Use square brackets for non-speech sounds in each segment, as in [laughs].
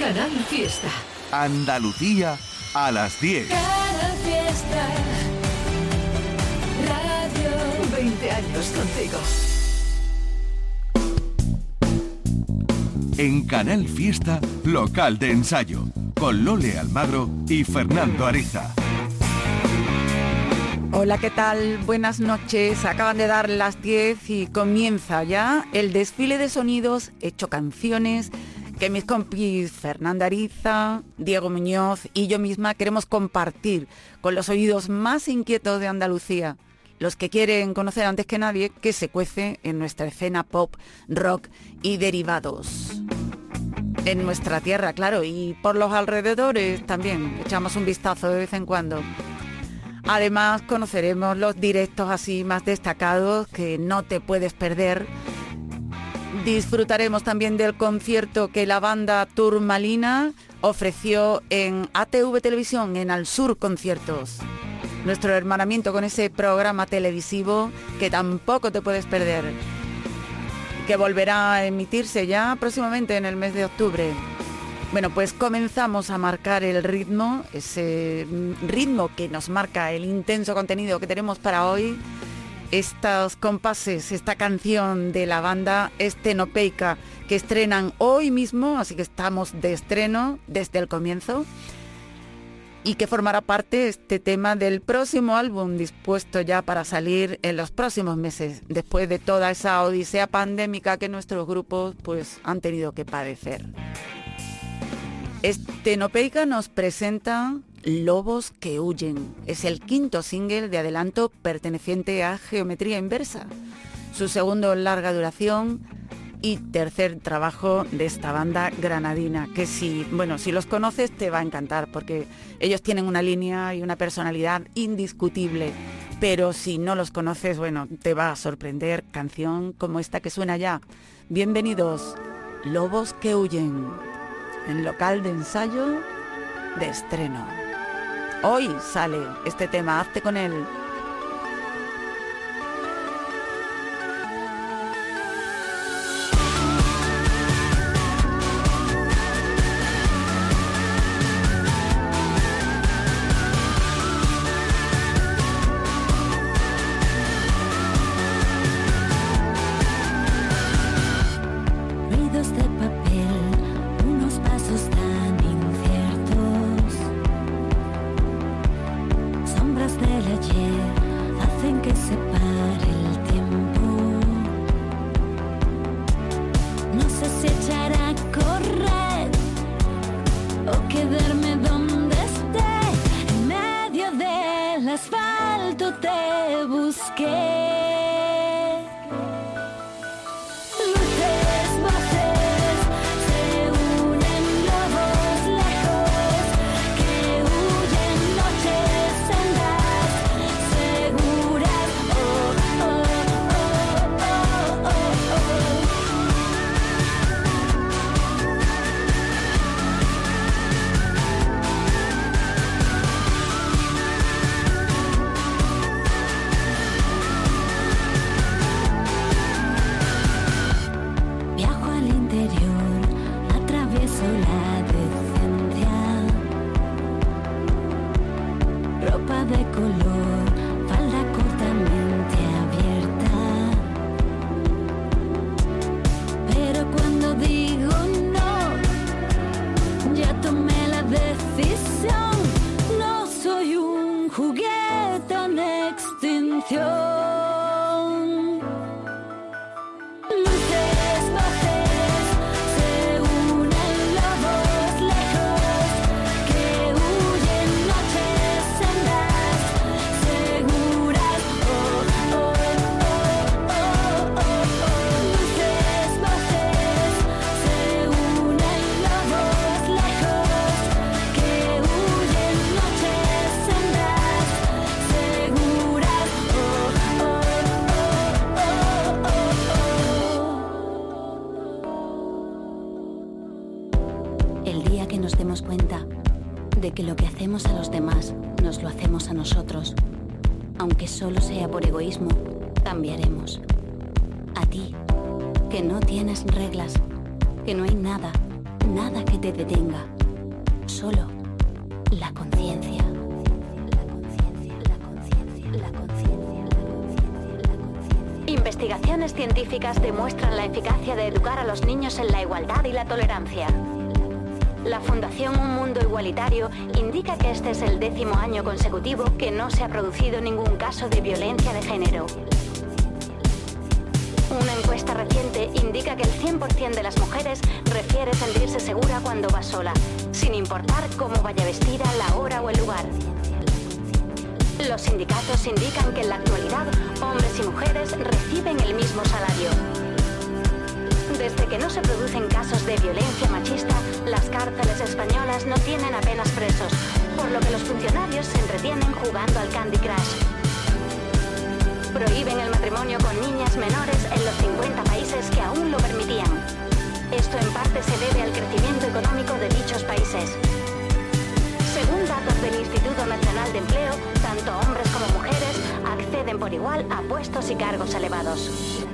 Canal Fiesta. Andalucía a las 10. Canal Fiesta. Radio 20 años contigo. En Canal Fiesta, local de ensayo, con Lole Almagro y Fernando Ariza. Hola, ¿qué tal? Buenas noches. Acaban de dar las 10 y comienza ya el desfile de sonidos hecho canciones que mis compis Fernanda Ariza, Diego Muñoz y yo misma queremos compartir con los oídos más inquietos de Andalucía, los que quieren conocer antes que nadie que se cuece en nuestra escena pop, rock y derivados. En nuestra tierra, claro, y por los alrededores también. Echamos un vistazo de vez en cuando. Además, conoceremos los directos así más destacados que no te puedes perder. Disfrutaremos también del concierto que la banda Turmalina ofreció en ATV Televisión, en Al Sur Conciertos. Nuestro hermanamiento con ese programa televisivo que tampoco te puedes perder, que volverá a emitirse ya próximamente en el mes de octubre. Bueno, pues comenzamos a marcar el ritmo, ese ritmo que nos marca el intenso contenido que tenemos para hoy. Estos compases, esta canción de la banda Estenopeica que estrenan hoy mismo, así que estamos de estreno desde el comienzo y que formará parte este tema del próximo álbum dispuesto ya para salir en los próximos meses, después de toda esa odisea pandémica que nuestros grupos pues han tenido que padecer. Estenopeica nos presenta Lobos que huyen. Es el quinto single de adelanto perteneciente a Geometría Inversa, su segundo larga duración y tercer trabajo de esta banda granadina, que si, bueno, si los conoces te va a encantar porque ellos tienen una línea y una personalidad indiscutible, pero si no los conoces, bueno, te va a sorprender canción como esta que suena ya. Bienvenidos, Lobos que huyen, en local de ensayo de estreno. Hoy sale este tema, hazte con él. Atravieso la se ha producido ningún caso de violencia de género. Una encuesta reciente indica que el 100% de las mujeres refiere sentirse segura cuando va sola, sin importar cómo vaya vestida, la hora o el lugar. Los sindicatos indican que en la actualidad hombres y mujeres reciben el mismo salario. Desde que no se producen casos de violencia machista, las cárceles españolas no tienen apenas presos, por lo que los funcionarios se entretienen jugando al Candy Crush. Prohíben el matrimonio con niñas menores en los 50 países que aún lo permitían. Esto en parte se debe al crecimiento económico de dichos países. Según datos del Instituto Nacional de Empleo, tanto hombres como mujeres acceden por igual a puestos y cargos elevados.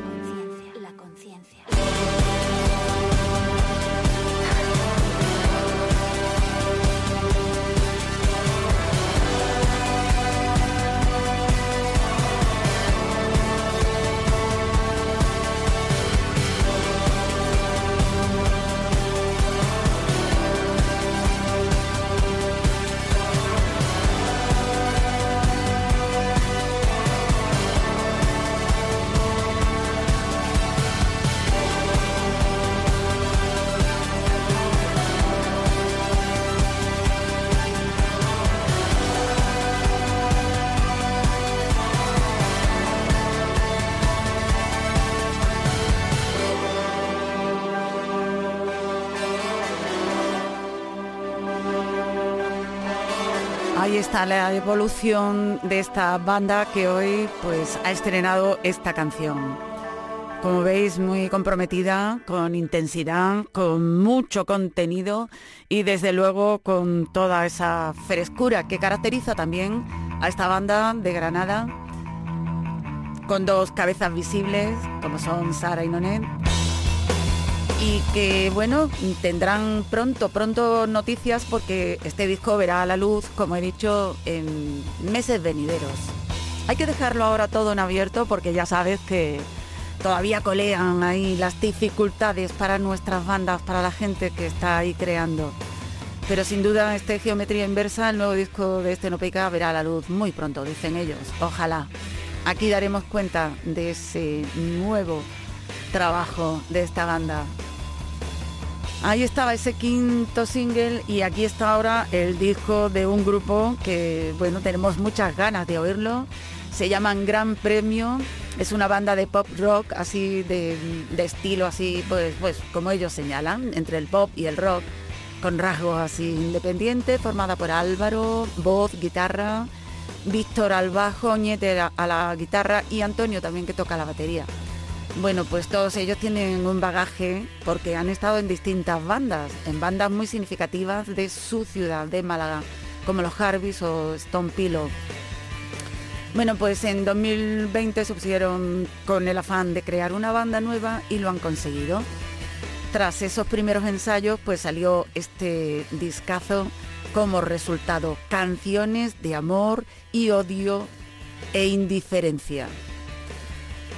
La evolución de esta banda que hoy pues ha estrenado esta canción. Como veis, muy comprometida, con intensidad, con mucho contenido y desde luego con toda esa frescura que caracteriza también a esta banda de Granada, con dos cabezas visibles, como son Sara y Nonet, y que bueno, tendrán pronto, pronto noticias porque este disco verá a la luz, como he dicho, en meses venideros. Hay que dejarlo ahora todo en abierto porque ya sabes que todavía colean ahí las dificultades para nuestras bandas, para la gente que está ahí creando. Pero sin duda este Geometría Inversa, el nuevo disco de este Nopeca, verá la luz muy pronto, dicen ellos. Ojalá. Aquí daremos cuenta de ese nuevo trabajo de esta banda. Ahí estaba ese quinto single y aquí está ahora el disco de un grupo que, bueno, tenemos muchas ganas de oírlo. Se llaman Gran Premio. Es una banda de pop rock, así de, estilo, así, pues, pues como ellos señalan, entre el pop y el rock, con rasgos así independientes, formada por Álvaro, voz, guitarra, Víctor al bajo, Ñete a la guitarra y Antonio también que toca la batería. Bueno, pues todos ellos tienen un bagaje porque han estado en distintas bandas, en bandas muy significativas de su ciudad, de Málaga, como los Harvis o Stone Pillow. Bueno, pues en 2020 se pusieron con el afán de crear una banda nueva y lo han conseguido. Tras esos primeros ensayos, pues salió este discazo como resultado, canciones de amor y odio e indiferencia.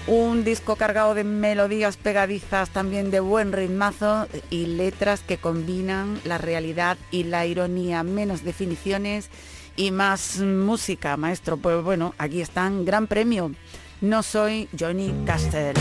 Un disco cargado de melodías pegadizas, también de buen ritmazo y letras que combinan la realidad y la ironía, menos definiciones y más música, maestro. Pues bueno, aquí están, gran premio. No soy Johnny Caster.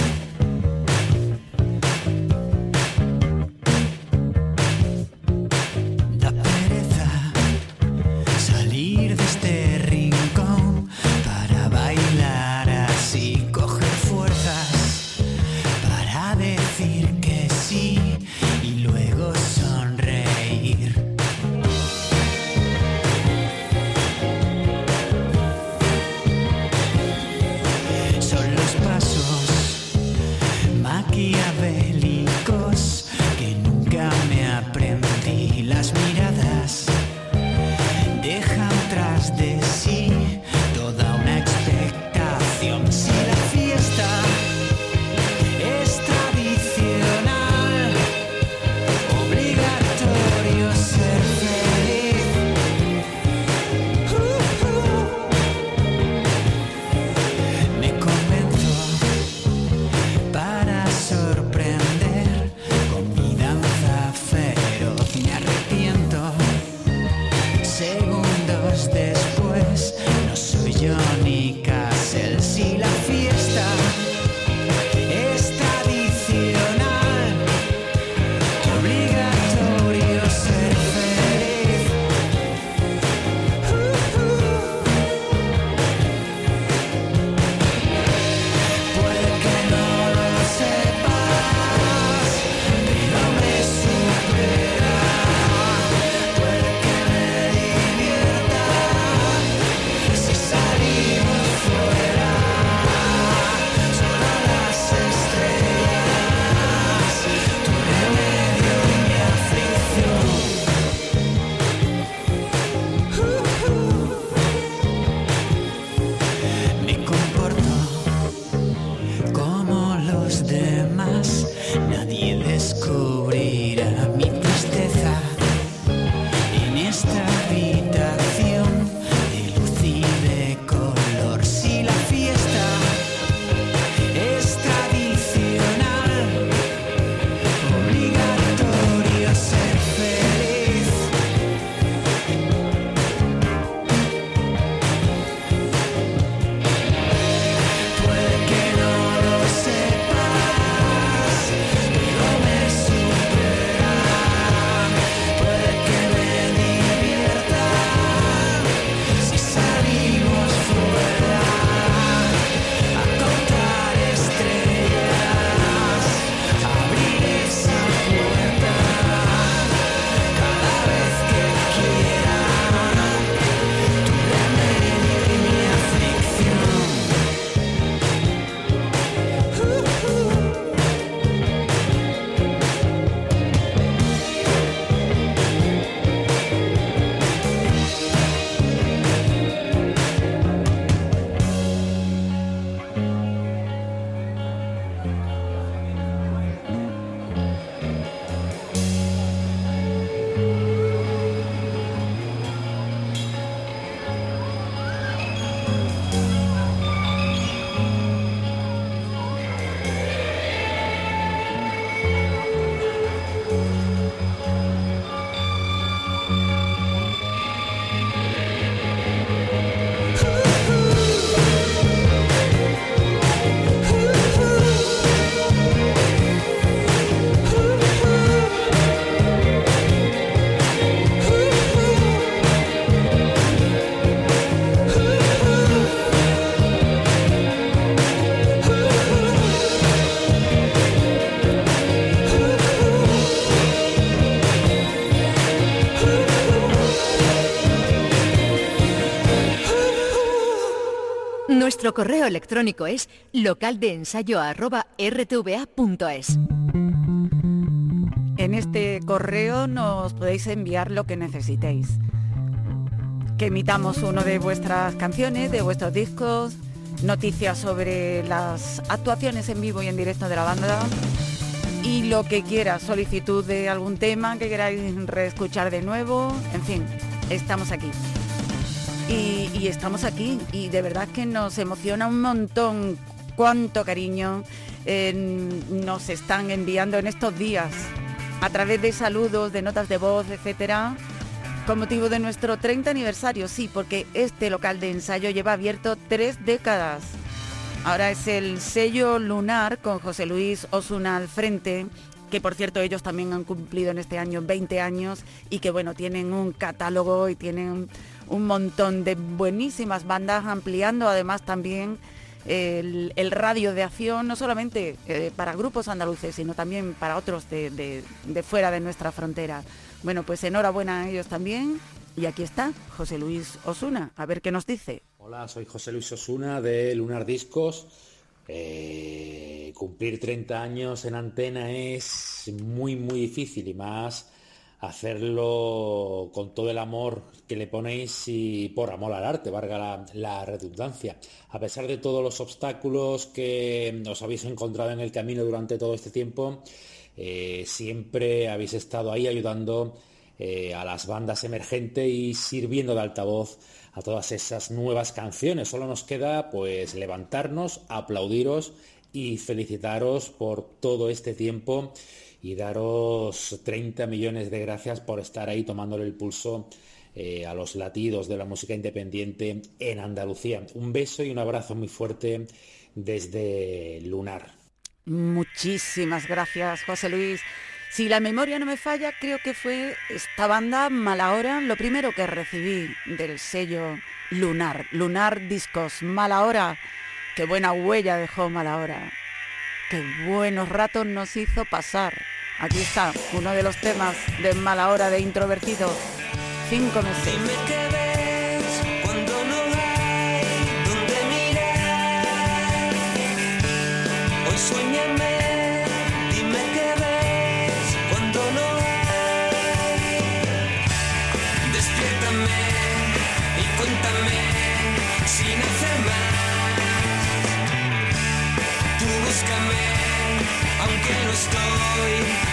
Nuestro correo electrónico es localdeensayo.rtva.es. En este correo nos podéis enviar lo que necesitéis. Que emitamos uno de vuestras canciones, de vuestros discos, noticias sobre las actuaciones en vivo y en directo de la banda y lo que quiera, solicitud de algún tema que queráis reescuchar de nuevo, en fin, estamos aquí. Y, estamos aquí y de verdad que nos emociona un montón cuánto cariño nos están enviando en estos días a través de saludos, de notas de voz, etcétera, con motivo de nuestro 30 aniversario, sí, porque este local de ensayo lleva abierto tres décadas. Ahora es el sello lunar con José Luis Osuna al frente, que por cierto ellos también han cumplido en este año 20 años y que bueno, tienen un catálogo y tienen un montón de buenísimas bandas ampliando además también el, radio de acción, no solamente eh, para grupos andaluces, sino también para otros de, fuera de nuestra frontera. Bueno, pues enhorabuena a ellos también. Y aquí está José Luis Osuna, a ver qué nos dice. Hola, soy José Luis Osuna de Lunar Discos. Eh, cumplir 30 años en antena es muy, muy difícil y más hacerlo con todo el amor que le ponéis y por amor al arte, valga la, redundancia. A pesar de todos los obstáculos que os habéis encontrado en el camino durante todo este tiempo, eh, siempre habéis estado ahí ayudando eh, a las bandas emergentes y sirviendo de altavoz a todas esas nuevas canciones. Solo nos queda pues levantarnos, aplaudiros y felicitaros por todo este tiempo y daros 30 millones de gracias por estar ahí tomándole el pulso eh, a los latidos de la música independiente en Andalucía. Un beso y un abrazo muy fuerte desde Lunar. Muchísimas gracias, José Luis. Si la memoria no me falla, creo que fue esta banda Mala Hora lo primero que recibí del sello Lunar. Lunar Discos, Mala Hora. Qué buena huella dejó Mala Hora. Qué buenos ratos nos hizo pasar. Aquí está uno de los temas de Mala Hora de Introvertido. Cinco meses. Y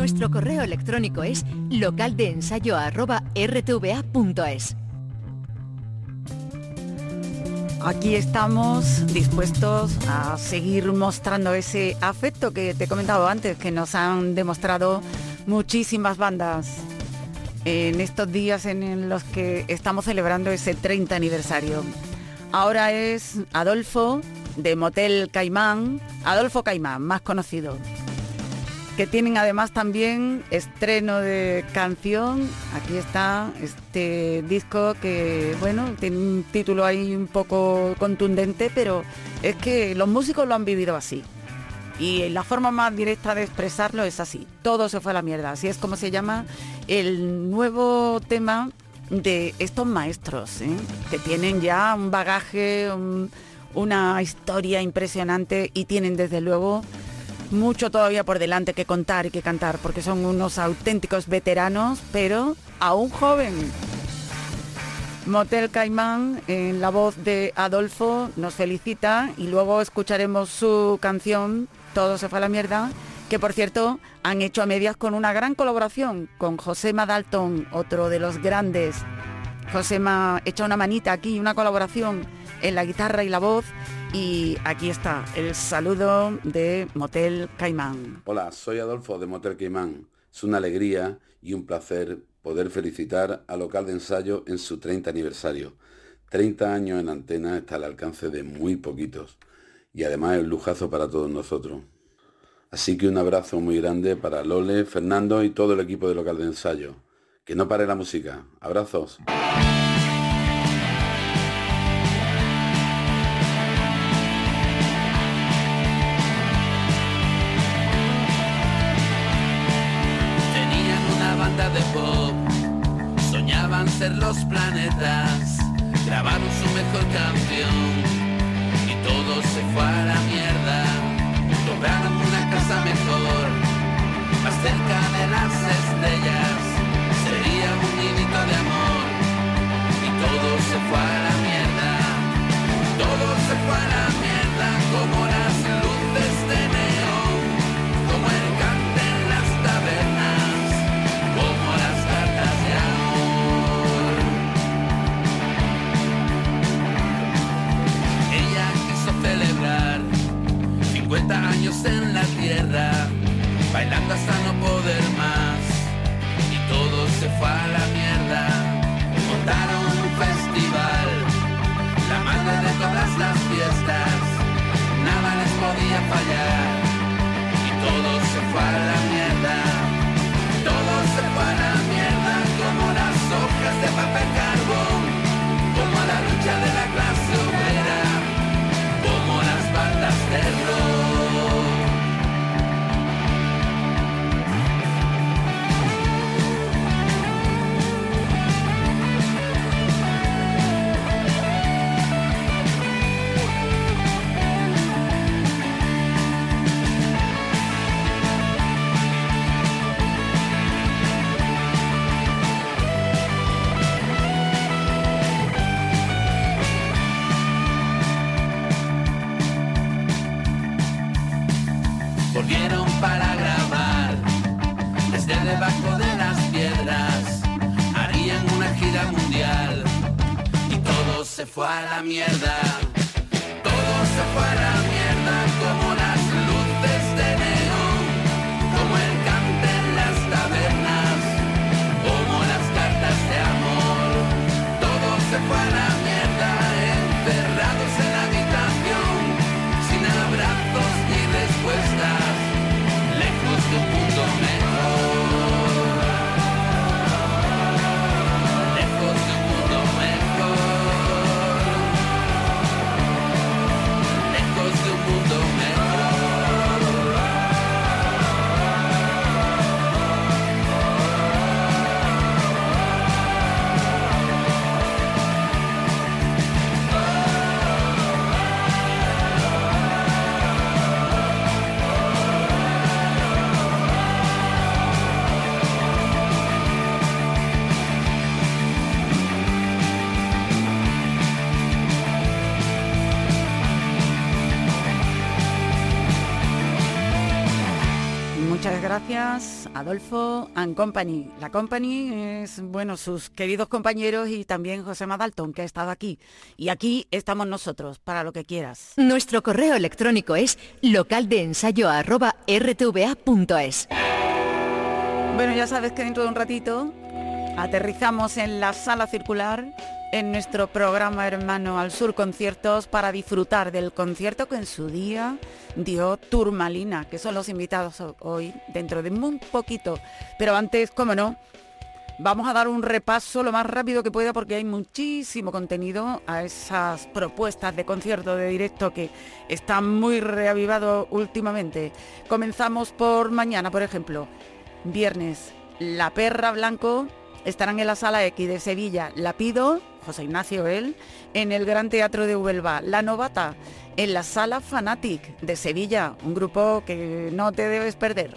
Nuestro correo electrónico es localdeensayo.rtva.es. Aquí estamos dispuestos a seguir mostrando ese afecto que te he comentado antes, que nos han demostrado muchísimas bandas en estos días en los que estamos celebrando ese 30 aniversario. Ahora es Adolfo de Motel Caimán, Adolfo Caimán, más conocido que tienen además también estreno de canción. Aquí está este disco que, bueno, tiene un título ahí un poco contundente, pero es que los músicos lo han vivido así. Y la forma más directa de expresarlo es así. Todo se fue a la mierda. Así es como se llama el nuevo tema de estos maestros, ¿eh? que tienen ya un bagaje, una historia impresionante y tienen desde luego mucho todavía por delante que contar y que cantar, porque son unos auténticos veteranos, pero aún joven. Motel Caimán, en la voz de Adolfo, nos felicita y luego escucharemos su canción Todo se fue a la mierda, que por cierto han hecho a medias con una gran colaboración con José Madalton, otro de los grandes. José ha hecho una manita aquí, una colaboración en la guitarra y la voz y aquí está el saludo de Motel Caimán. Hola, soy Adolfo de Motel Caimán. Es una alegría y un placer poder felicitar al local de ensayo en su 30 aniversario. 30 años en antena está al alcance de muy poquitos y además es un lujazo para todos nosotros. Así que un abrazo muy grande para Lole, Fernando y todo el equipo de local de ensayo. Que no pare la música. Abrazos. Grabaron su mejor canción debajo de las piedras harían una gira mundial. Y todo se fue a la mierda. Todo se fue a la mierda gracias, Adolfo and Company. La Company es, bueno, sus queridos compañeros y también José Madalton, que ha estado aquí. Y aquí estamos nosotros, para lo que quieras. Nuestro correo electrónico es localdeensayo.rtva.es. Bueno, ya sabes que dentro de un ratito aterrizamos en la sala circular en nuestro programa hermano Al Sur Conciertos para disfrutar del concierto que en su día dio Turmalina, que son los invitados hoy dentro de muy poquito. Pero antes, como no, vamos a dar un repaso lo más rápido que pueda porque hay muchísimo contenido a esas propuestas de concierto de directo que están muy reavivados últimamente. Comenzamos por mañana, por ejemplo, viernes, La Perra Blanco estarán en la Sala X de Sevilla, La Pido, José Ignacio él, en el Gran Teatro de Huelva, La Novata, en la Sala Fanatic de Sevilla, un grupo que no te debes perder.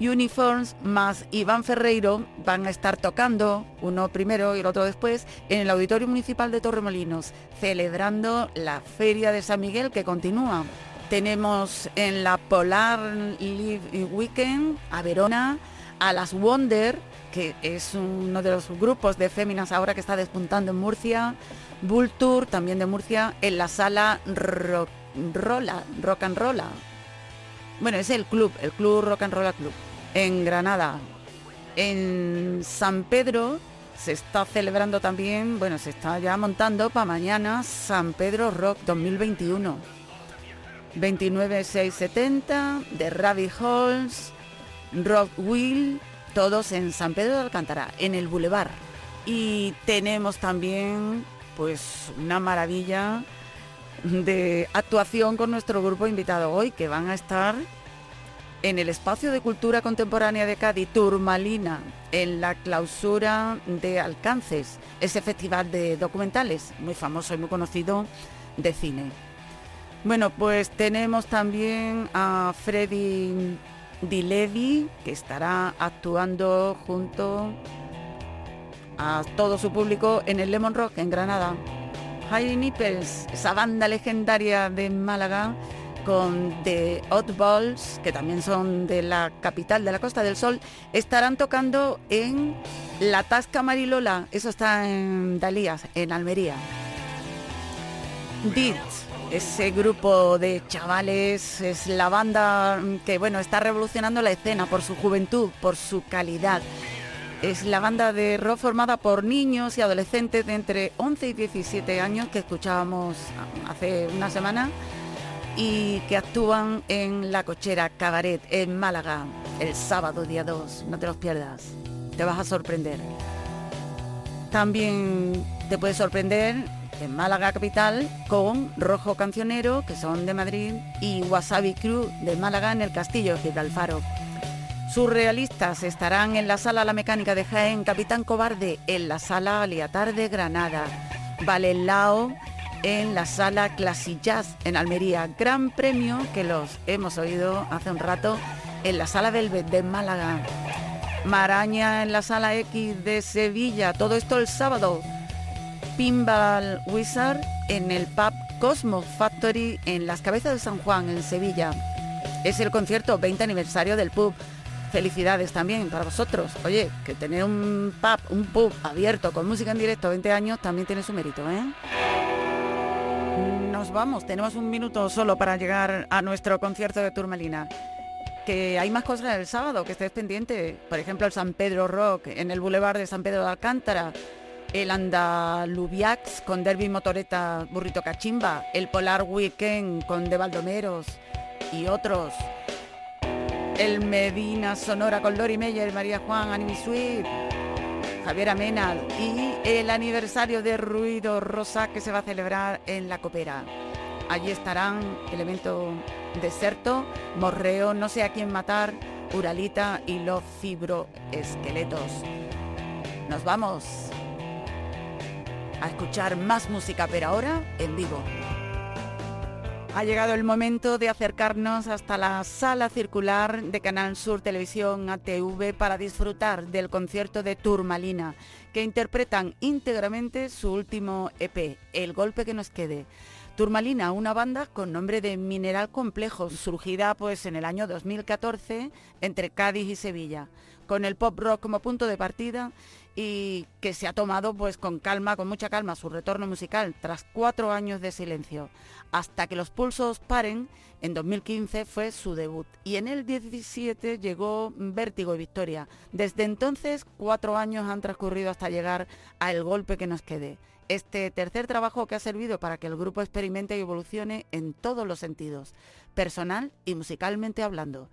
Uniforms más Iván Ferreiro van a estar tocando, uno primero y el otro después, en el Auditorio Municipal de Torremolinos, celebrando la Feria de San Miguel que continúa. Tenemos en la Polar Live Weekend a Verona, a las Wonder, que es uno de los grupos de féminas ahora que está despuntando en Murcia, Bull Tour también de Murcia, en la sala Rock, Rolla, Rock and Rolla. Bueno, es el club, el club Rock and Rolla Club, en Granada. En San Pedro se está celebrando también, bueno, se está ya montando para mañana San Pedro Rock 2021. 29670 de Rabbit Halls, Rock Wheel, todos en San Pedro de Alcántara, en el Boulevard. Y tenemos también pues una maravilla de actuación con nuestro grupo invitado hoy, que van a estar en el espacio de cultura contemporánea de Cádiz, Turmalina, en la clausura de Alcances, ese festival de documentales muy famoso y muy conocido de cine. Bueno, pues tenemos también a Freddy Dilevi, que estará actuando junto a todo su público en el Lemon Rock en Granada. Heidi Nipples, esa banda legendaria de Málaga, con The Oddballs, que también son de la capital de la Costa del Sol, estarán tocando en La Tasca Marilola, eso está en Dalías, en Almería. Dit, ese grupo de chavales es la banda que bueno está revolucionando la escena por su juventud, por su calidad. Es la banda de rock formada por niños y adolescentes de entre 11 y 17 años que escuchábamos hace una semana y que actúan en La Cochera Cabaret en Málaga el sábado día 2. No te los pierdas, te vas a sorprender. También te puede sorprender en Málaga Capital con Rojo Cancionero, que son de Madrid, y Wasabi Crew de Málaga en el Castillo de Gibralfaro. Surrealistas estarán en la Sala La Mecánica de Jaén, Capitán Cobarde en la Sala Aliatar de Granada, Valelao en la Sala Classy en Almería, Gran Premio que los hemos oído hace un rato en la Sala Velvet de Málaga, Maraña en la Sala X de Sevilla, todo esto el sábado Pinball Wizard en el pub Cosmo Factory en las cabezas de San Juan, en Sevilla. Es el concierto 20 aniversario del pub. Felicidades también para vosotros. Oye, que tener un pub, un pub abierto con música en directo 20 años también tiene su mérito, ¿eh? Nos vamos, tenemos un minuto solo para llegar a nuestro concierto de Turmalina. Que hay más cosas el sábado, que estés pendiente. Por ejemplo, el San Pedro Rock en el Boulevard de San Pedro de Alcántara el Andalubiax con Derby Motoreta Burrito Cachimba, el Polar Weekend con De Baldomeros y otros, el Medina Sonora con Lori Meyer, María Juan, Anime Sweet, Javier Amenal y el aniversario de Ruido Rosa que se va a celebrar en La Copera. Allí estarán Elemento Deserto, Morreo, No sé a quién matar, Uralita y los fibroesqueletos. Nos vamos a escuchar más música, pero ahora en vivo. Ha llegado el momento de acercarnos hasta la sala circular de Canal Sur Televisión ATV para disfrutar del concierto de Turmalina, que interpretan íntegramente su último EP, El golpe que nos quede. Turmalina, una banda con nombre de mineral complejo, surgida pues en el año 2014 entre Cádiz y Sevilla, con el pop rock como punto de partida y que se ha tomado pues con calma, con mucha calma su retorno musical tras cuatro años de silencio. Hasta que los pulsos paren, en 2015 fue su debut y en el 17 llegó Vértigo y Victoria. Desde entonces cuatro años han transcurrido hasta llegar a El golpe que nos quede. Este tercer trabajo que ha servido para que el grupo experimente y evolucione en todos los sentidos, personal y musicalmente hablando.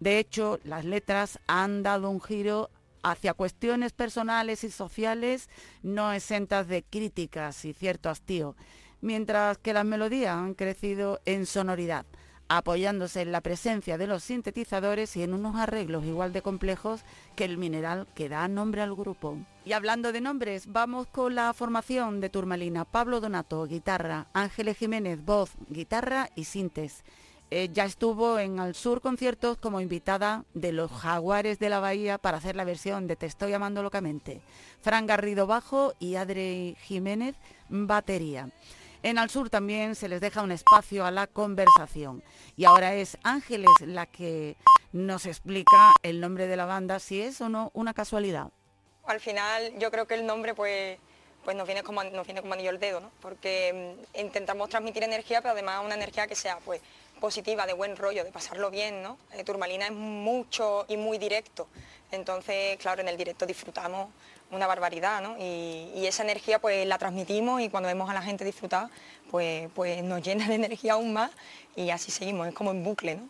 De hecho, las letras han dado un giro hacia cuestiones personales y sociales no exentas de críticas y cierto hastío, mientras que las melodías han crecido en sonoridad, apoyándose en la presencia de los sintetizadores y en unos arreglos igual de complejos que el mineral que da nombre al grupo. Y hablando de nombres, vamos con la formación de Turmalina. Pablo Donato, guitarra, Ángeles Jiménez, voz, guitarra y sintes. Eh, ya estuvo en Al Sur Conciertos como invitada de los Jaguares de la Bahía para hacer la versión de Te estoy amando locamente. Fran Garrido bajo y Adri Jiménez batería. En Al Sur también se les deja un espacio a la conversación. Y ahora es Ángeles la que nos explica el nombre de la banda, si es o no una casualidad. Al final yo creo que el nombre pues pues nos viene como nos viene como anillo el dedo, ¿no? Porque mm, intentamos transmitir energía, pero además una energía que sea pues positiva, de buen rollo, de pasarlo bien, ¿no? Eh, Turmalina es mucho y muy directo, entonces, claro, en el directo disfrutamos una barbaridad, ¿no? Y, esa energía pues la transmitimos y cuando vemos a la gente disfrutar, pues, pues nos llena de energía aún más y así seguimos, es como en bucle, ¿no?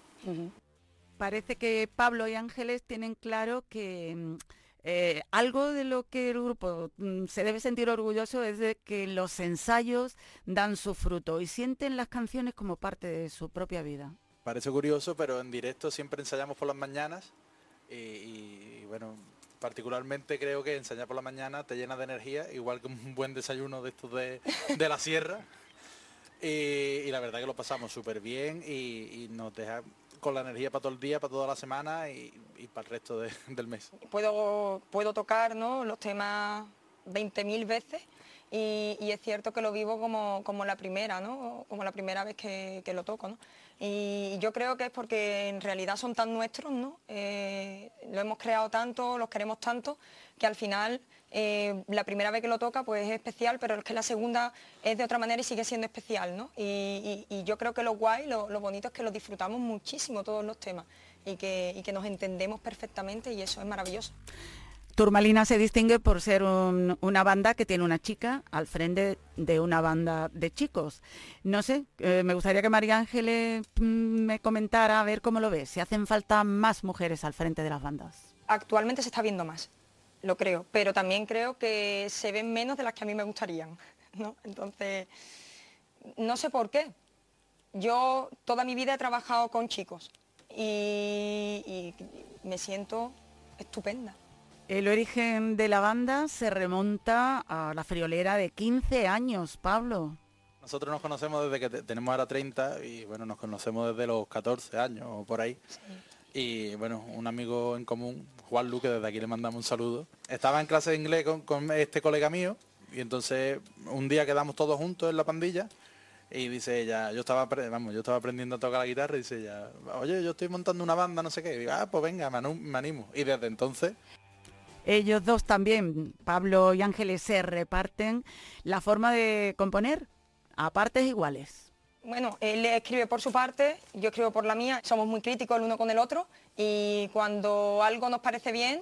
Parece que Pablo y Ángeles tienen claro que mm, eh, algo de lo que el grupo mm, se debe sentir orgulloso es de que los ensayos dan su fruto y sienten las canciones como parte de su propia vida. Parece curioso, pero en directo siempre ensayamos por las mañanas y, bueno, particularmente creo que ensayar por la mañana te llena de energía, igual que un buen desayuno de estos de, [laughs] la sierra. Y, la verdad que lo pasamos súper bien y, y nos deja con la energía para todo el día, para toda la semana y, para el resto [laughs] del mes. Puedo, puedo tocar ¿no? los temas 20.000 veces y, es cierto que lo vivo como, como la primera, ¿no? como la primera vez que, lo toco. ¿no? Y yo creo que es porque en realidad son tan nuestros, ¿no? Eh, lo hemos creado tanto, los queremos tanto, que al final eh, la primera vez que lo toca pues es especial, pero es que la segunda es de otra manera y sigue siendo especial, ¿no? Y, yo creo que lo guay, lo, bonito es que lo disfrutamos muchísimo todos los temas y que, que nos entendemos perfectamente y eso es maravilloso. Turmalina se distingue por ser una banda que tiene una chica al frente de una banda de chicos. No sé, eh, me gustaría que María Ángeles mm, me comentara a ver cómo lo ve, si hacen falta más mujeres al frente de las bandas. Actualmente se está viendo más lo creo, pero también creo que se ven menos de las que a mí me gustarían, [laughs] ¿no? Entonces, no sé por qué. Yo toda mi vida he trabajado con chicos y, me siento estupenda. El origen de la banda se remonta a la friolera de 15 años, Pablo. Nosotros nos conocemos desde que tenemos ahora 30 y bueno, nos conocemos desde los 14 años o por ahí. Y bueno, un amigo en común, Juan Luque, desde aquí le mandamos un saludo. Estaba en clase de inglés con, este colega mío y entonces un día quedamos todos juntos en la pandilla y dice ella, yo estaba, yo estaba aprendiendo a tocar la guitarra y dice ella, oye, yo estoy montando una banda, no sé qué. Y digo, ah, pues venga, me, animo. Y desde entonces ellos dos también, Pablo y Ángeles, se reparten la forma de componer a partes iguales. Bueno, él escribe por su parte, yo escribo por la mía, somos muy críticos el uno con el otro y cuando algo nos parece bien,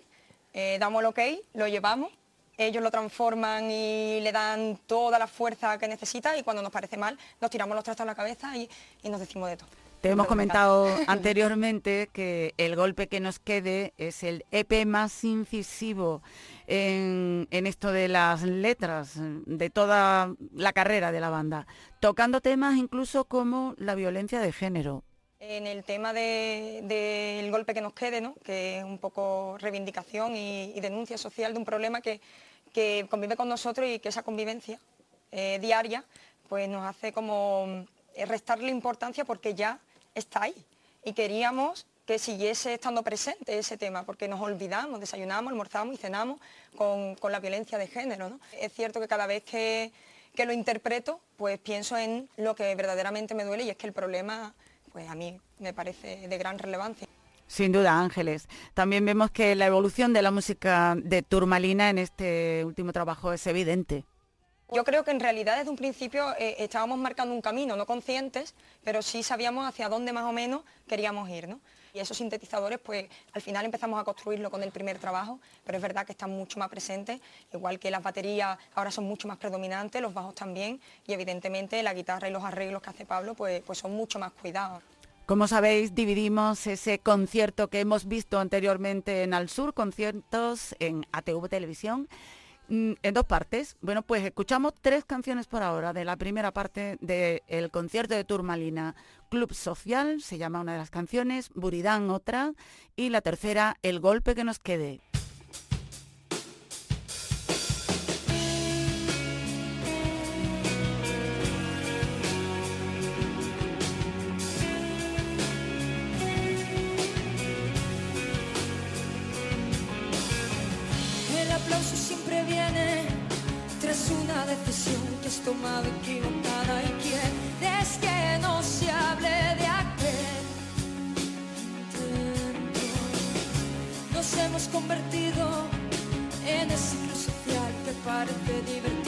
eh, damos el ok, lo llevamos, ellos lo transforman y le dan toda la fuerza que necesita y cuando nos parece mal, nos tiramos los trastos a la cabeza y, nos decimos de todo. Te hemos comentado [laughs] anteriormente que el golpe que nos quede es el EP más incisivo en, esto de las letras, de toda la carrera de la banda, tocando temas incluso como la violencia de género. En el tema del golpe que nos quede, ¿no? que es un poco reivindicación y, denuncia social de un problema que, convive con nosotros y que esa convivencia eh, diaria pues nos hace como eh, restarle importancia porque ya está ahí. Y queríamos que siguiese estando presente ese tema, porque nos olvidamos, desayunamos, almorzamos y cenamos con, la violencia de género. Es cierto que cada vez que, que lo interpreto, pues pienso en lo que verdaderamente me duele y es que el problema, pues a mí me parece de gran relevancia. Sin duda, Ángeles. También vemos que la evolución de la música de Turmalina en este último trabajo es evidente. Yo creo que en realidad desde un principio eh, estábamos marcando un camino, no conscientes, pero sí sabíamos hacia dónde más o menos queríamos ir. ¿no? Y esos sintetizadores, pues al final empezamos a construirlo con el primer trabajo, pero es verdad que están mucho más presentes, igual que las baterías ahora son mucho más predominantes, los bajos también, y evidentemente la guitarra y los arreglos que hace Pablo, pues, pues son mucho más cuidados. Como sabéis, dividimos ese concierto que hemos visto anteriormente en Al Sur, conciertos en ATV Televisión, en dos partes. Bueno, pues escuchamos tres canciones por ahora de la primera parte del concierto de Turmalina. Club Social, se llama una de las canciones, Buridán otra, y la tercera, El golpe que nos quede. Que has tomado equivocada y quieres que no se hable de aquel intento. Nos hemos convertido en ese club social que parece divertido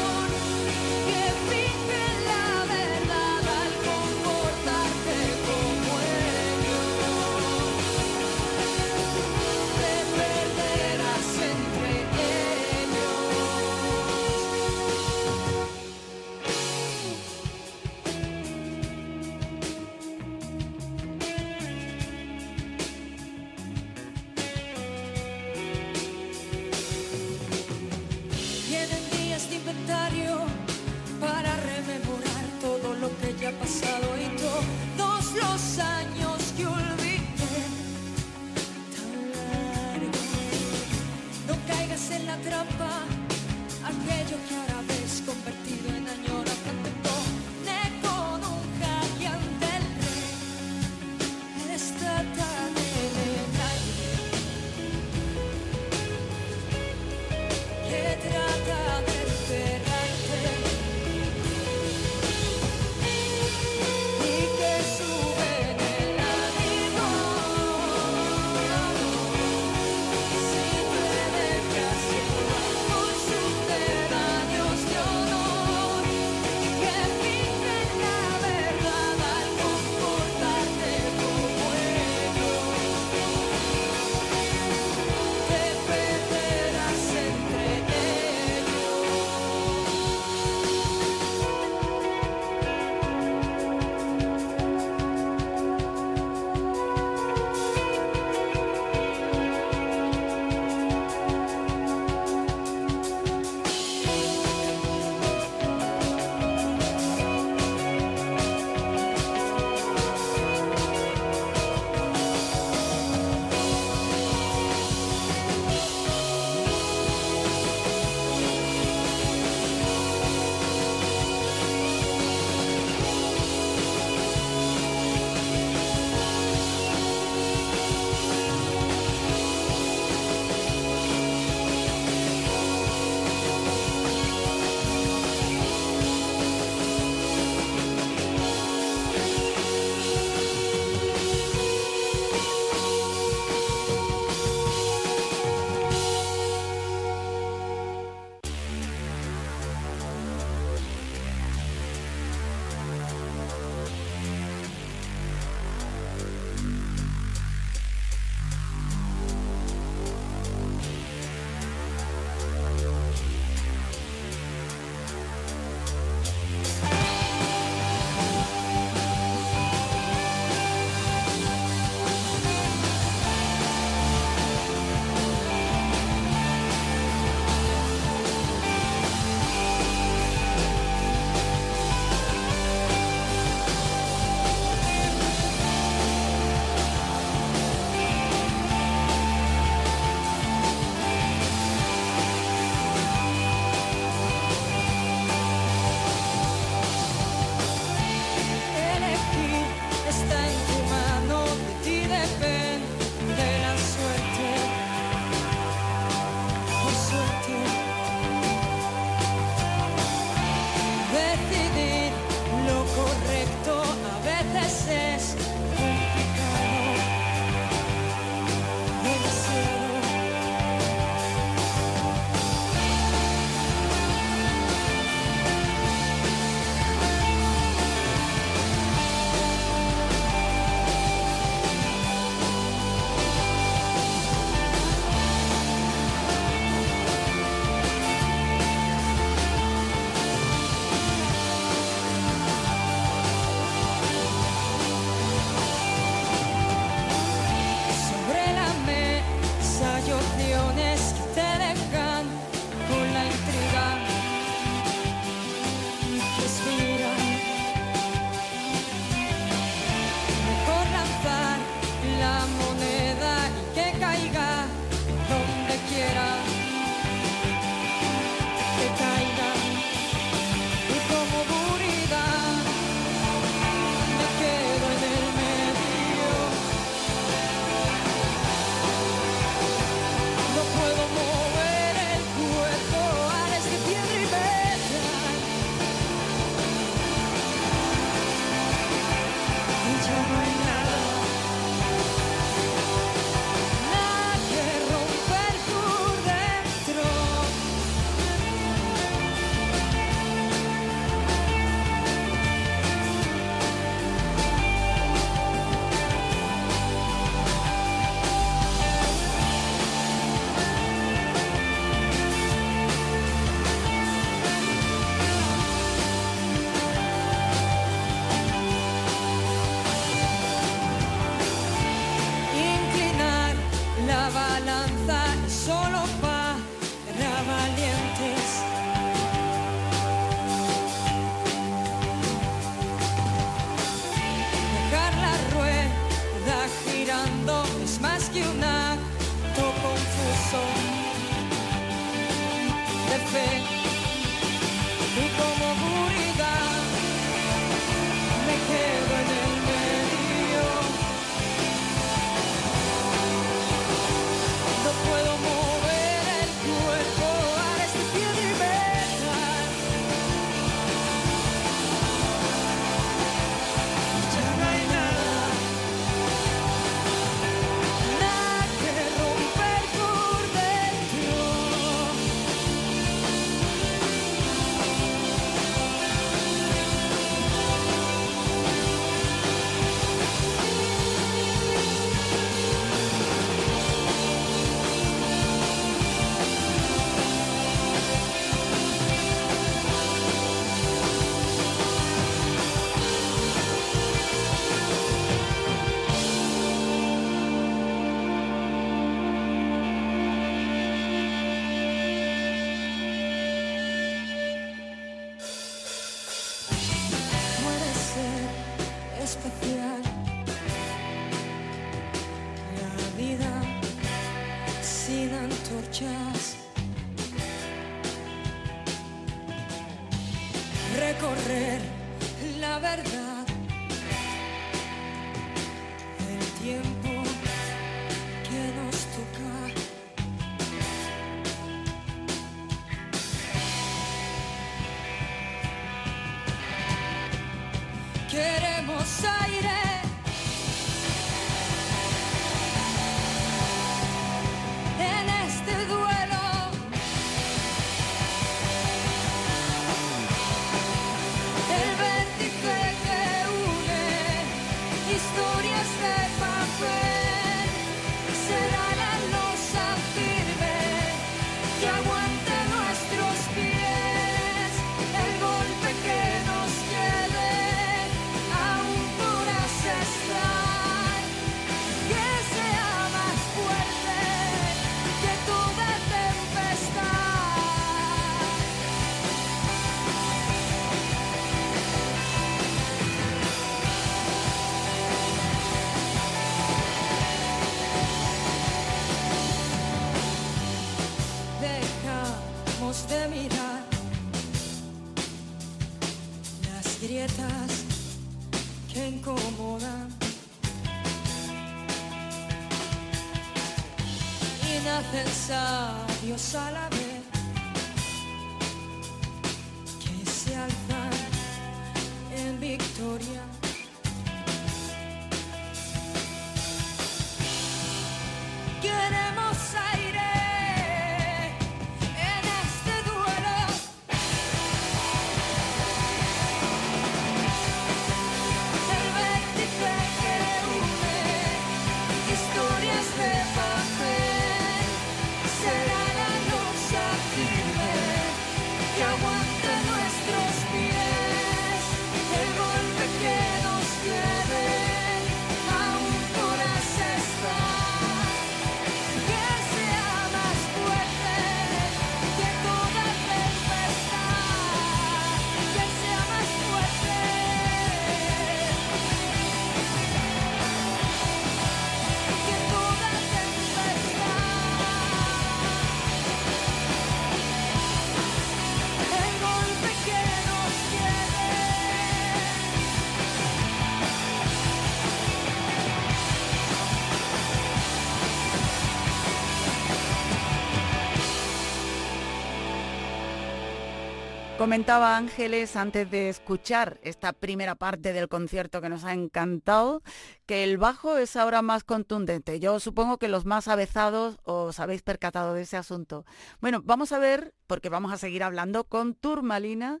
Comentaba Ángeles antes de escuchar esta primera parte del concierto que nos ha encantado, que el bajo es ahora más contundente. Yo supongo que los más avezados os habéis percatado de ese asunto. Bueno, vamos a ver, porque vamos a seguir hablando con Turmalina,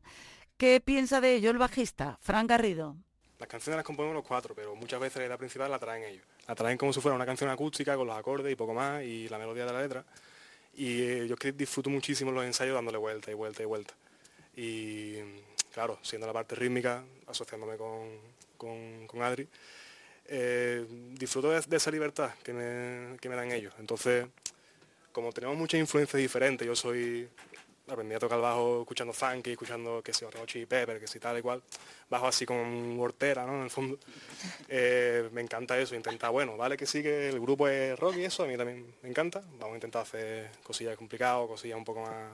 qué piensa de ello el bajista, Fran Garrido. Las canciones las componemos los cuatro, pero muchas veces la principal la traen ellos. La traen como si fuera una canción acústica con los acordes y poco más y la melodía de la letra. Y eh, yo que disfruto muchísimo los ensayos dándole vuelta y vuelta y vuelta. Y claro, siendo la parte rítmica, asociándome con, con- con Adri, eh, disfruto de, de esa libertad que me, que me dan ellos. Entonces, como tenemos muchas influencias diferentes, yo soy aprendí a tocar bajo escuchando funky, escuchando que si Hot Chili Pepper, que si tal y cual, bajo así como un hortera, ¿no? En el fondo. [laughs] Eh, me encanta eso, intentar, bueno, vale que sí que el grupo es rock y eso, a mí también me encanta. Vamos a intentar hacer cosillas complicadas, cosillas un poco más.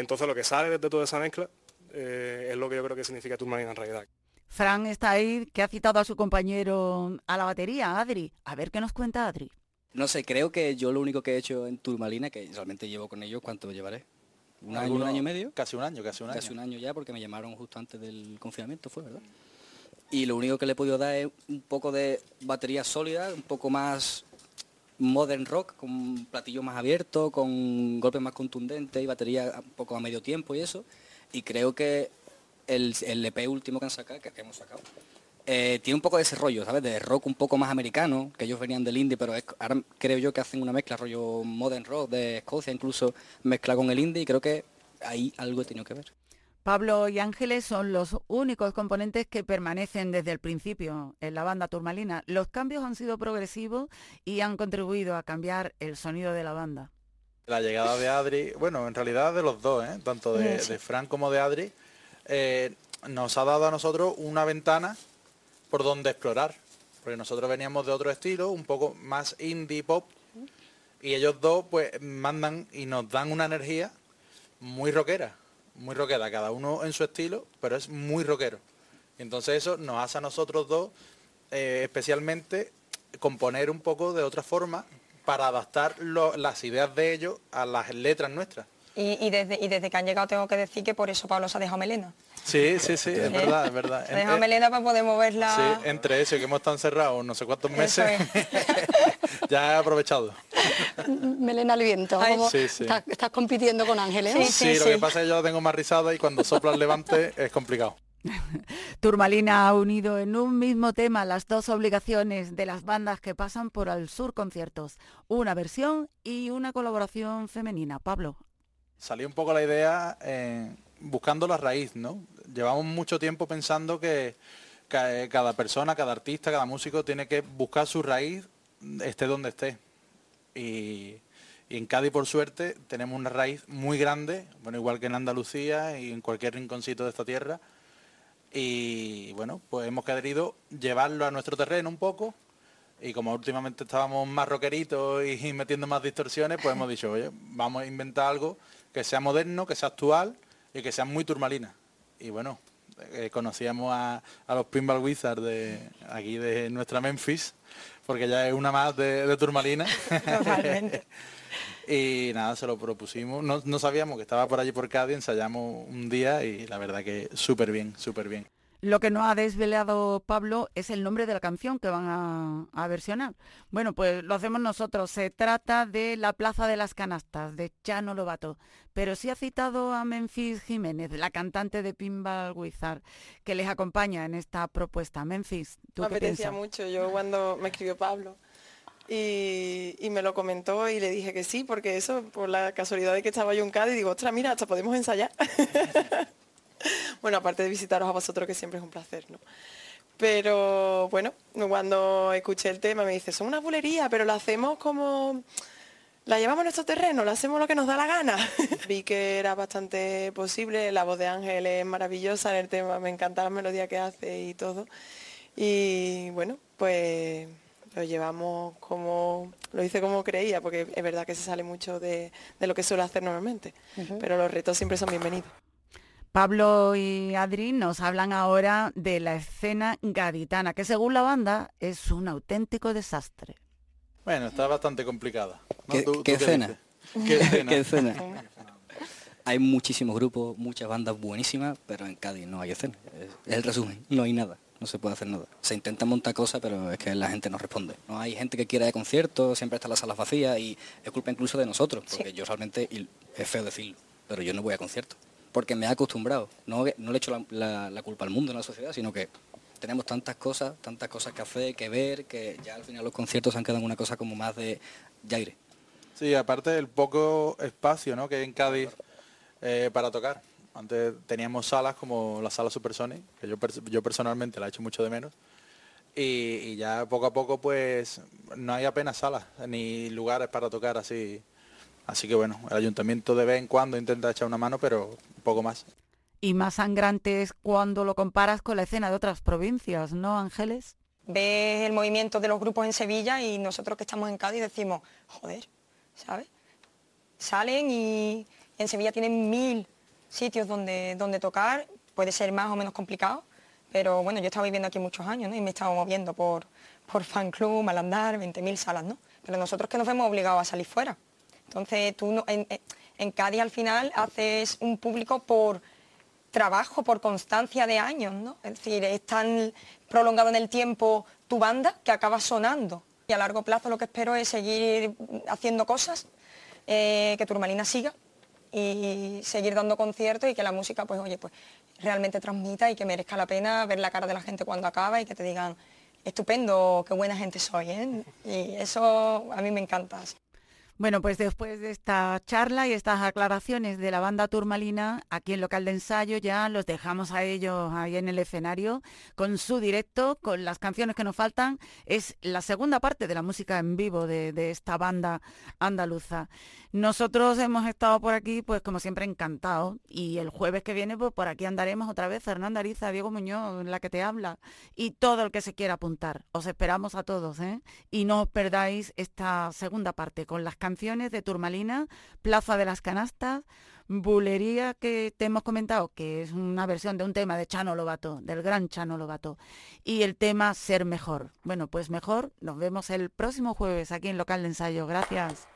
Entonces lo que sale de toda esa mezcla eh, es lo que yo creo que significa Turmalina en realidad. Fran está ahí, que ha citado a su compañero a la batería, Adri. A ver qué nos cuenta Adri. No sé, creo que yo lo único que he hecho en Turmalina, que realmente llevo con ellos, ¿cuánto llevaré? ¿Un año, un año y medio? Casi un año, casi un año. Casi un año ya, porque me llamaron justo antes del confinamiento, fue, ¿verdad? Y lo único que le he podido dar es un poco de batería sólida, un poco más modern rock, con platillo más abierto, con golpes más contundentes y batería un poco a medio tiempo y eso. Y creo que el, el EP último que han sacado, que, hemos sacado, eh, tiene un poco de ese rollo, ¿sabes? De rock un poco más americano, que ellos venían del indie, pero es- ahora creo yo que hacen una mezcla, rollo modern rock de Escocia, incluso mezcla con el indie, y creo que ahí algo he tenido que ver. Pablo y Ángeles son los únicos componentes que permanecen desde el principio en la banda Turmalina. Los cambios han sido progresivos y han contribuido a cambiar el sonido de la banda. La llegada de Adri, bueno, en realidad de los dos, ¿eh? tanto de, Fran como de Adri, eh, nos ha dado a nosotros una ventana por donde explorar. Porque nosotros veníamos de otro estilo, un poco más indie pop, y ellos dos pues mandan y nos dan una energía muy rockera, muy rockera, cada uno en su estilo, pero es muy rockero. Entonces eso nos hace a nosotros dos eh, especialmente componer un poco de otra forma para adaptar las ideas de ellos a las letras nuestras. Y desde que han llegado tengo que decir que por eso Pablo se ha dejado melena. Sí, sí, sí, es verdad, es verdad. Se ha dejado melena para poder moverla. Sí, entre eso que hemos estado encerrados no sé cuántos meses, [laughs] ya he aprovechado. Melena al viento. Ay, como sí, sí. Estás, estás compitiendo con Ángeles. ¿no? Sí, lo que pasa es que yo la tengo más rizada y cuando sopla el levante es complicado. [laughs] Turmalina ha unido en un mismo tema las dos obligaciones de las bandas que pasan por Al Sur Conciertos, una versión y una colaboración femenina. Pablo. Salió un poco la idea eh, buscando la raíz, ¿no? Llevamos mucho tiempo pensando que ca- cada persona, cada artista, cada músico tiene que buscar su raíz, esté donde esté. Y, en Cádiz, por suerte, tenemos una raíz muy grande, bueno, igual que en Andalucía y en cualquier rinconcito de esta tierra. Y bueno, pues hemos querido llevarlo a nuestro terreno un poco. Y como últimamente estábamos más rockeritos y [laughs] metiendo más distorsiones, pues hemos dicho, oye, vamos a inventar algo que sea moderno, que sea actual y que sea muy turmalina. Y bueno, eh, conocíamos a, a los Pinball Wizards de aquí de nuestra Memphis, porque ya es una más de, de turmalina. [laughs] Y nada, se lo propusimos. No, no sabíamos que estaba por allí por Cádiz, ensayamos un día y la verdad que súper bien, súper bien. Lo que no ha desvelado Pablo es el nombre de la canción que van a, a versionar. Bueno, pues lo hacemos nosotros. Se trata de La Plaza de las Canastas, de Chano Lobato. Pero sí ha citado a Memphis Jiménez, la cantante de Pinball Wizard, que les acompaña en esta propuesta. Memphis, ¿tú me qué apetecía piensas? mucho. Yo cuando me escribió Pablo y, y me lo comentó y le dije que sí, porque eso, por la casualidad de que estaba yo en Cádiz, digo, ostras, mira, hasta podemos ensayar. [laughs] [laughs] bueno, aparte de visitaros a vosotros, que siempre es un placer, ¿no? Pero bueno, cuando escuché el tema me dice, son una bulería, pero la hacemos como... La llevamos a nuestro terreno, la hacemos lo que nos da la gana. [laughs] Vi que era bastante posible, la voz de Ángel es maravillosa en el tema, me encanta la melodía que hace y todo. Y bueno, pues lo llevamos como, lo hice como creía, porque es verdad que se sale mucho de, de lo que suelo hacer normalmente, pero los retos siempre son bienvenidos. Pablo y Adri nos hablan ahora de la escena gaditana, que según la banda es un auténtico desastre. Bueno, está bastante complicada. ¿no? ¿Qué, ¿Tú- tú qué qué escena? ¿Qué [laughs] escena? ¿Qué escena? Hay muchísimos grupos, muchas bandas buenísimas, pero en Cádiz no hay escena. Es, el resumen, no hay nada, no se puede hacer nada. Se intenta montar cosas, pero es que la gente no responde. No hay gente que quiera de conciertos, siempre están las salas vacías y es culpa incluso de nosotros, porque yo realmente, y es feo decirlo, pero yo no voy a conciertos, porque me he acostumbrado. No, no le echo la, la- la culpa al mundo, a la sociedad, sino que tenemos tantas cosas, tantas cosas que hacer, que ver, que ya al final los conciertos han quedado en una cosa como más de, de aire. Sí, aparte del poco espacio ¿no? que hay en Cádiz eh, para tocar. Antes teníamos salas como la sala Supersonic, que yo, yo personalmente la he hecho mucho de menos. Y, y ya poco a poco pues no hay apenas salas ni lugares para tocar así. Así que bueno, el ayuntamiento de vez en cuando intenta echar una mano, pero un poco más. Y más sangrante es cuando lo comparas con la escena de otras provincias, ¿no, Ángeles? Ves el movimiento de los grupos en Sevilla y nosotros que estamos en Cádiz decimos, joder, ¿sabes? Salen y en Sevilla tienen mil sitios donde, donde tocar, puede ser más o menos complicado, pero bueno, yo he estado viviendo aquí muchos años ¿no? y me he estado moviendo por, por fan club, malandar, 20.000 salas, ¿no? Pero nosotros que nos vemos obligados a salir fuera. Entonces tú en Cádiz al final haces un público por trabajo, por constancia de años, ¿no? Es decir, es tan prolongado en el tiempo tu banda que acaba sonando. Y a largo plazo lo que espero es seguir haciendo cosas, eh, que Turmalina siga y seguir dando conciertos y que la música, pues oye, pues realmente transmita y que merezca la pena ver la cara de la gente cuando acaba y que te digan, estupendo, qué buena gente soy, ¿eh? Y eso a mí me encanta. Bueno, pues después de esta charla y estas aclaraciones de la banda Turmalina, aquí en local de ensayo ya los dejamos a ellos ahí en el escenario con su directo, con las canciones que nos faltan. Es la segunda parte de la música en vivo de, de esta banda andaluza. Nosotros hemos estado por aquí, pues como siempre, encantados. Y el jueves que viene, pues por aquí andaremos otra vez. Fernanda Ariza, Diego Muñoz, la que te habla. Y todo el que se quiera apuntar. Os esperamos a todos, ¿eh? Y no os perdáis esta segunda parte con las canciones de Turmalina, Plaza de las Canastas, Bulería que te hemos comentado, que es una versión de un tema de Chano Lobato, del gran Chano Lobato, y el tema Ser Mejor. Bueno, pues mejor, nos vemos el próximo jueves aquí en Local de Ensayo. Gracias.